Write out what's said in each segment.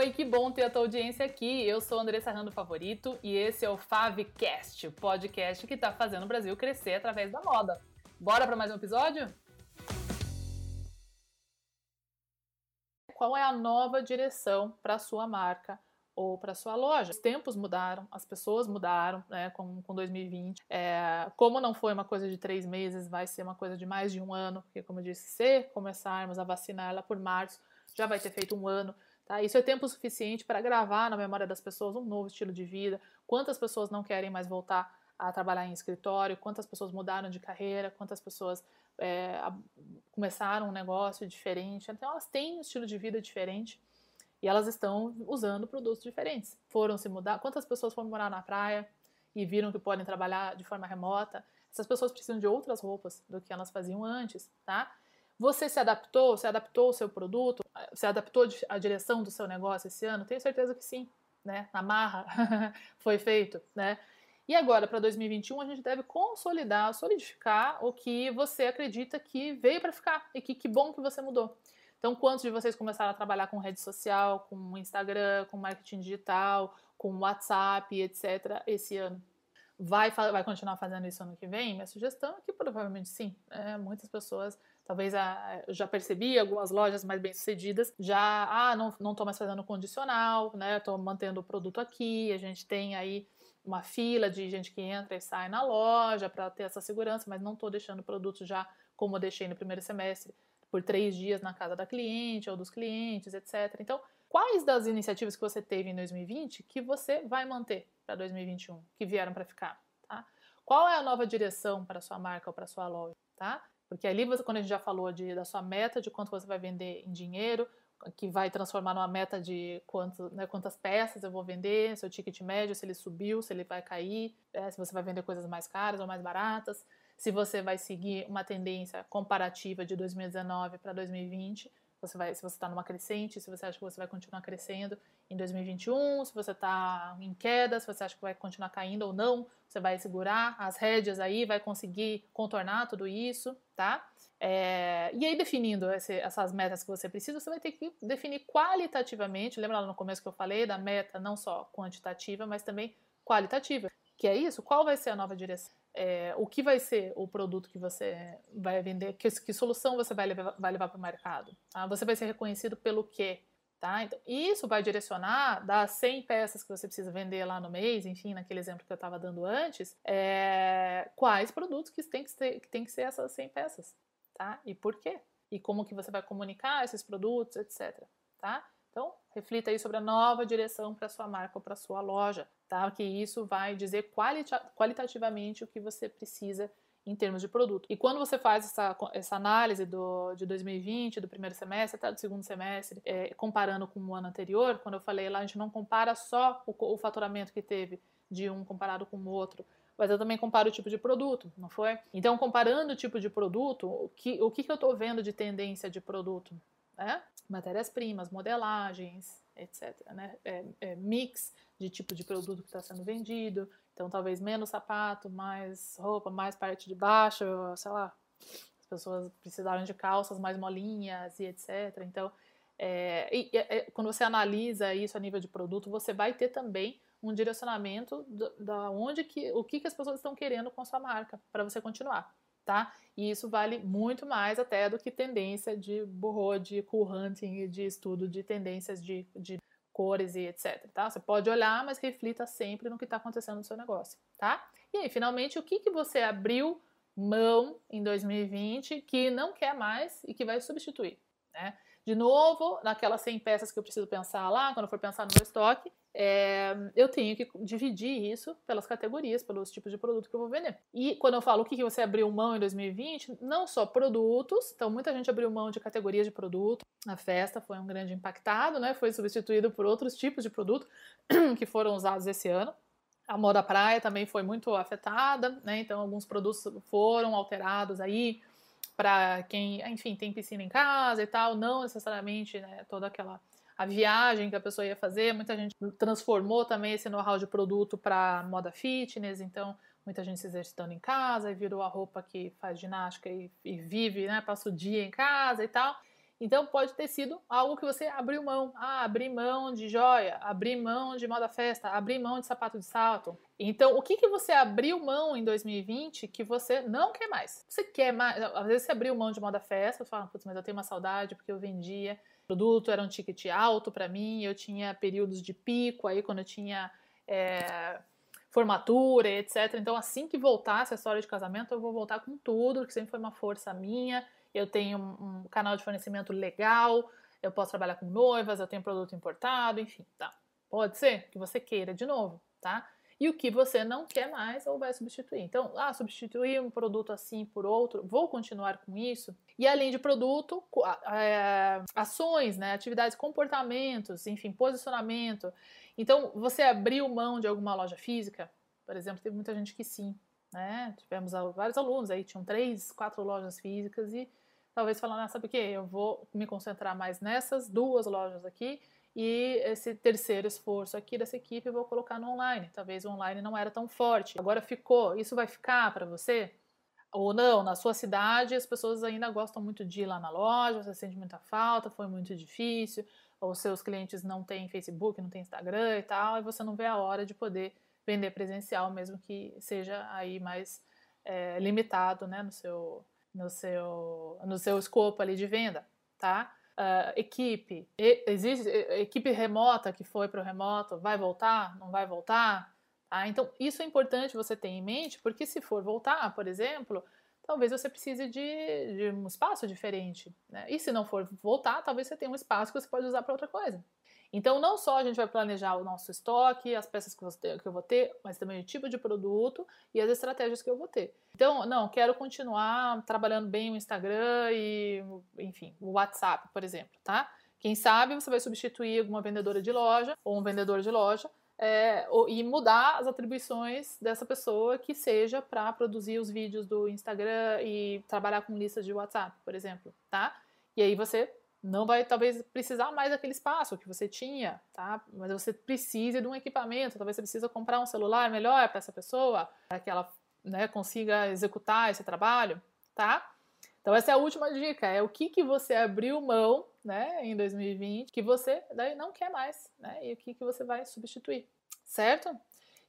oi, que bom ter a tua audiência aqui. Eu sou Andressa Rando Favorito e esse é o Favcast, o podcast que está fazendo o Brasil crescer através da moda. Bora para mais um episódio? Qual é a nova direção para sua marca ou para sua loja? Os tempos mudaram, as pessoas mudaram, né, com, com 2020. É, como não foi uma coisa de três meses, vai ser uma coisa de mais de um ano, porque, como eu disse, se começarmos a vacinar ela por março, já vai ter feito um ano. Tá? Isso é tempo suficiente para gravar na memória das pessoas um novo estilo de vida. Quantas pessoas não querem mais voltar a trabalhar em escritório? Quantas pessoas mudaram de carreira? Quantas pessoas é, começaram um negócio diferente? Então elas têm um estilo de vida diferente e elas estão usando produtos diferentes. Foram se mudar. Quantas pessoas foram morar na praia e viram que podem trabalhar de forma remota? Essas pessoas precisam de outras roupas do que elas faziam antes, tá? Você se adaptou? Você adaptou o seu produto? Você adaptou a direção do seu negócio esse ano? Tenho certeza que sim, né? Na marra foi feito, né? E agora, para 2021, a gente deve consolidar, solidificar o que você acredita que veio para ficar e que que bom que você mudou. Então, quantos de vocês começaram a trabalhar com rede social, com Instagram, com marketing digital, com WhatsApp, etc., esse ano? Vai, vai continuar fazendo isso ano que vem? Minha sugestão é que provavelmente sim. É, muitas pessoas Talvez a, eu já percebi algumas lojas mais bem sucedidas já, ah, não, não mais fazendo condicional, né? Tô mantendo o produto aqui. A gente tem aí uma fila de gente que entra e sai na loja para ter essa segurança, mas não estou deixando o produto já como eu deixei no primeiro semestre, por três dias na casa da cliente ou dos clientes, etc. Então, quais das iniciativas que você teve em 2020 que você vai manter para 2021, que vieram para ficar? Tá? Qual é a nova direção para sua marca ou para sua loja? Tá? Porque ali, você, quando a gente já falou de, da sua meta, de quanto você vai vender em dinheiro, que vai transformar numa meta de quanto, né, quantas peças eu vou vender, seu ticket médio, se ele subiu, se ele vai cair, é, se você vai vender coisas mais caras ou mais baratas, se você vai seguir uma tendência comparativa de 2019 para 2020, você vai, se você está numa crescente, se você acha que você vai continuar crescendo em 2021, se você está em queda, se você acha que vai continuar caindo ou não, você vai segurar as rédeas aí, vai conseguir contornar tudo isso, tá? É, e aí, definindo esse, essas metas que você precisa, você vai ter que definir qualitativamente. Lembra lá no começo que eu falei da meta não só quantitativa, mas também qualitativa. Que é isso? Qual vai ser a nova direção? É, o que vai ser o produto que você vai vender, que, que solução você vai levar, vai levar para o mercado. Tá? Você vai ser reconhecido pelo quê? Tá? Então, isso vai direcionar das 100 peças que você precisa vender lá no mês, enfim, naquele exemplo que eu estava dando antes, é, quais produtos que tem que, ser, que tem que ser essas 100 peças, tá? E por quê? E como que você vai comunicar esses produtos, etc, tá? Então, reflita aí sobre a nova direção para sua marca ou para sua loja, tá? Que isso vai dizer qualita qualitativamente o que você precisa em termos de produto. E quando você faz essa, essa análise do, de 2020, do primeiro semestre até do segundo semestre, é, comparando com o ano anterior, quando eu falei lá, a gente não compara só o, o faturamento que teve de um comparado com o outro, mas eu também comparo o tipo de produto, não foi? Então, comparando o tipo de produto, o que, o que, que eu estou vendo de tendência de produto? Né? matérias-primas, modelagens, etc. Né? É, é mix de tipo de produto que está sendo vendido, então talvez menos sapato, mais roupa, mais parte de baixo, sei lá, as pessoas precisaram de calças mais molinhas e etc. Então, é, e, é, quando você analisa isso a nível de produto, você vai ter também um direcionamento da onde que o que, que as pessoas estão querendo com a sua marca para você continuar tá? E isso vale muito mais até do que tendência de burro, de cool hunting de estudo de tendências de, de cores e etc, tá? Você pode olhar, mas reflita sempre no que está acontecendo no seu negócio, tá? E aí, finalmente, o que, que você abriu mão em 2020 que não quer mais e que vai substituir, né? De novo, naquelas 100 peças que eu preciso pensar lá, quando eu for pensar no meu estoque, é, eu tenho que dividir isso pelas categorias, pelos tipos de produto que eu vou vender. E quando eu falo o que você abriu mão em 2020, não só produtos, então muita gente abriu mão de categorias de produto. A festa foi um grande impactado, né? Foi substituído por outros tipos de produto que foram usados esse ano. A moda praia também foi muito afetada, né? Então alguns produtos foram alterados aí para quem, enfim, tem piscina em casa e tal, não necessariamente né, toda aquela a viagem que a pessoa ia fazer. Muita gente transformou também esse know-how de produto para moda fitness, então muita gente se exercitando em casa e virou a roupa que faz ginástica e, e vive, né, passa o dia em casa e tal. Então pode ter sido algo que você abriu mão. Ah, abrir mão de joia, abrir mão de moda festa, abrir mão de sapato de salto. Então, o que, que você abriu mão em 2020 que você não quer mais? Você quer mais? Às vezes você abriu mão de moda festa, você fala, putz, mas eu tenho uma saudade porque eu vendia produto, era um ticket alto para mim, eu tinha períodos de pico aí quando eu tinha é, formatura, etc. Então, assim que voltasse a história de casamento, eu vou voltar com tudo, que sempre foi uma força minha eu tenho um, canal de fornecimento legal, eu posso trabalhar com noivas, eu tenho produto importado, enfim, tá. Pode ser que você queira de novo, tá? E o que você não quer mais ou vai substituir. Então, ah, substituir um produto assim por outro, vou continuar com isso. E além de produto, ações, né, atividades, comportamentos, enfim, posicionamento. Então, você abriu mão de alguma loja física? Por exemplo, teve muita gente que sim, né? Tivemos vários alunos aí, tinham três, quatro lojas físicas e talvez falando, ah, sabe o que? Eu vou me concentrar mais nessas duas lojas aqui e esse terceiro esforço aqui dessa equipe eu vou colocar no online. Talvez o online não era tão forte. Agora ficou. Isso vai ficar para você? Ou não, na sua cidade as pessoas ainda gostam muito de ir lá na loja, você sente muita falta, foi muito difícil, ou seus clientes não têm Facebook, não têm Instagram e tal, e você não vê a hora de poder vender presencial, mesmo que seja aí mais é, limitado né, no seu, no seu, no seu escopo ali de venda, tá? Uh, equipe, e, existe equipe remota que foi para o remoto, vai voltar, não vai voltar? Tá? Então, isso é importante você ter em mente, porque se for voltar, por exemplo, talvez você precise de, de um espaço diferente. Né? E se não for voltar, talvez você tenha um espaço que você pode usar para outra coisa. Então, não só a gente vai planejar o nosso estoque, as peças que, você, que eu vou ter, mas também o tipo de produto e as estratégias que eu vou ter. Então, não, quero continuar trabalhando bem o Instagram e, enfim, o WhatsApp, por exemplo, tá? Quem sabe você vai substituir alguma vendedora de loja ou um vendedor de loja é, e mudar as atribuições dessa pessoa que seja para produzir os vídeos do Instagram e trabalhar com listas de WhatsApp, por exemplo, tá? E aí você não vai talvez precisar mais daquele espaço que você tinha, tá? Mas você precisa de um equipamento, talvez você precisa comprar um celular melhor para essa pessoa, para que ela né, consiga executar esse trabalho, tá? Então essa é a última dica, é o que, que você abriu mão, né, em 2020, que você daí não quer mais, né? E o que, que você vai substituir, certo?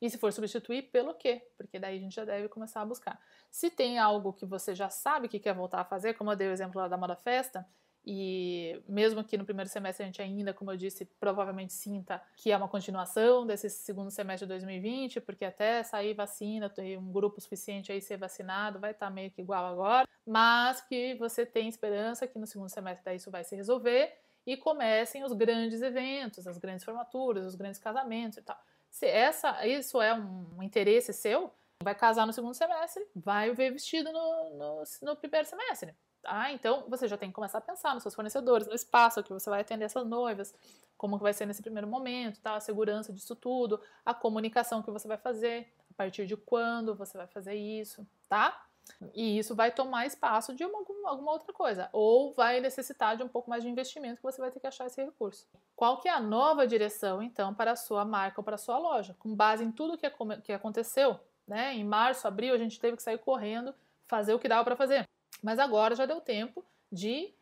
E se for substituir, pelo quê? Porque daí a gente já deve começar a buscar. Se tem algo que você já sabe que quer voltar a fazer, como eu dei o exemplo lá da moda festa, e mesmo que no primeiro semestre a gente ainda, como eu disse, provavelmente sinta que é uma continuação desse segundo semestre de 2020, porque até sair vacina, ter um grupo suficiente aí ser vacinado, vai estar tá meio que igual agora, mas que você tem esperança que no segundo semestre isso vai se resolver e comecem os grandes eventos, as grandes formaturas, os grandes casamentos e tal. Se essa, isso é um interesse seu, vai casar no segundo semestre, vai ver vestido no, no, no primeiro semestre. Ah, então você já tem que começar a pensar nos seus fornecedores, no espaço que você vai atender essas noivas, como que vai ser nesse primeiro momento, tá? a segurança disso tudo, a comunicação que você vai fazer, a partir de quando você vai fazer isso, tá? E isso vai tomar espaço de uma, alguma outra coisa, ou vai necessitar de um pouco mais de investimento que você vai ter que achar esse recurso. Qual que é a nova direção, então, para a sua marca ou para a sua loja? Com base em tudo que, que aconteceu, né? Em março, abril, a gente teve que sair correndo, fazer o que dava para fazer. Mas agora já deu tempo de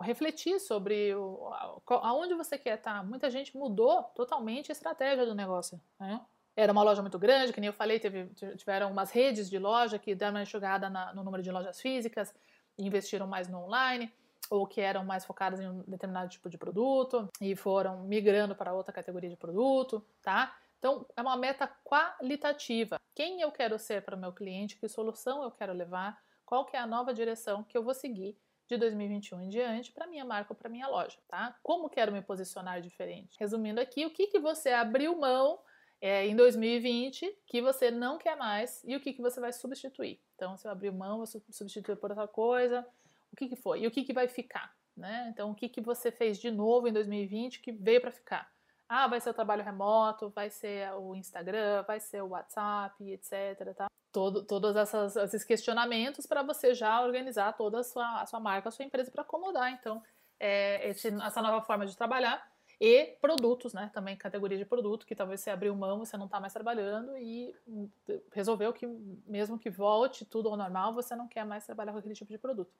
refletir sobre o, aonde você quer estar. Muita gente mudou totalmente a estratégia do negócio. Né? Era uma loja muito grande, que nem eu falei, teve, tiveram umas redes de loja que deram uma enxugada na, no número de lojas físicas investiram mais no online, ou que eram mais focadas em um determinado tipo de produto e foram migrando para outra categoria de produto, tá? Então, é uma meta qualitativa. Quem eu quero ser para o meu cliente, que solução eu quero levar, qual que é a nova direção que eu vou seguir de 2021 em diante para minha marca ou para minha loja, tá? Como quero me posicionar diferente? Resumindo aqui, o que, que você abriu mão é, em 2020 que você não quer mais e o que, que você vai substituir. Então, se eu abrir mão, vou substituir por outra coisa, o que, que foi? E o que, que vai ficar? Né? Então, o que, que você fez de novo em 2020 que veio para ficar? Ah, vai ser o trabalho remoto, vai ser o Instagram, vai ser o WhatsApp, etc. Tá? Todo, todos essas, esses questionamentos para você já organizar toda a sua, a sua marca, a sua empresa para acomodar, então, é, esse, essa nova forma de trabalhar e produtos, né? Também categoria de produto, que talvez você abriu mão, você não está mais trabalhando e resolveu que, mesmo que volte tudo ao normal, você não quer mais trabalhar com aquele tipo de produto.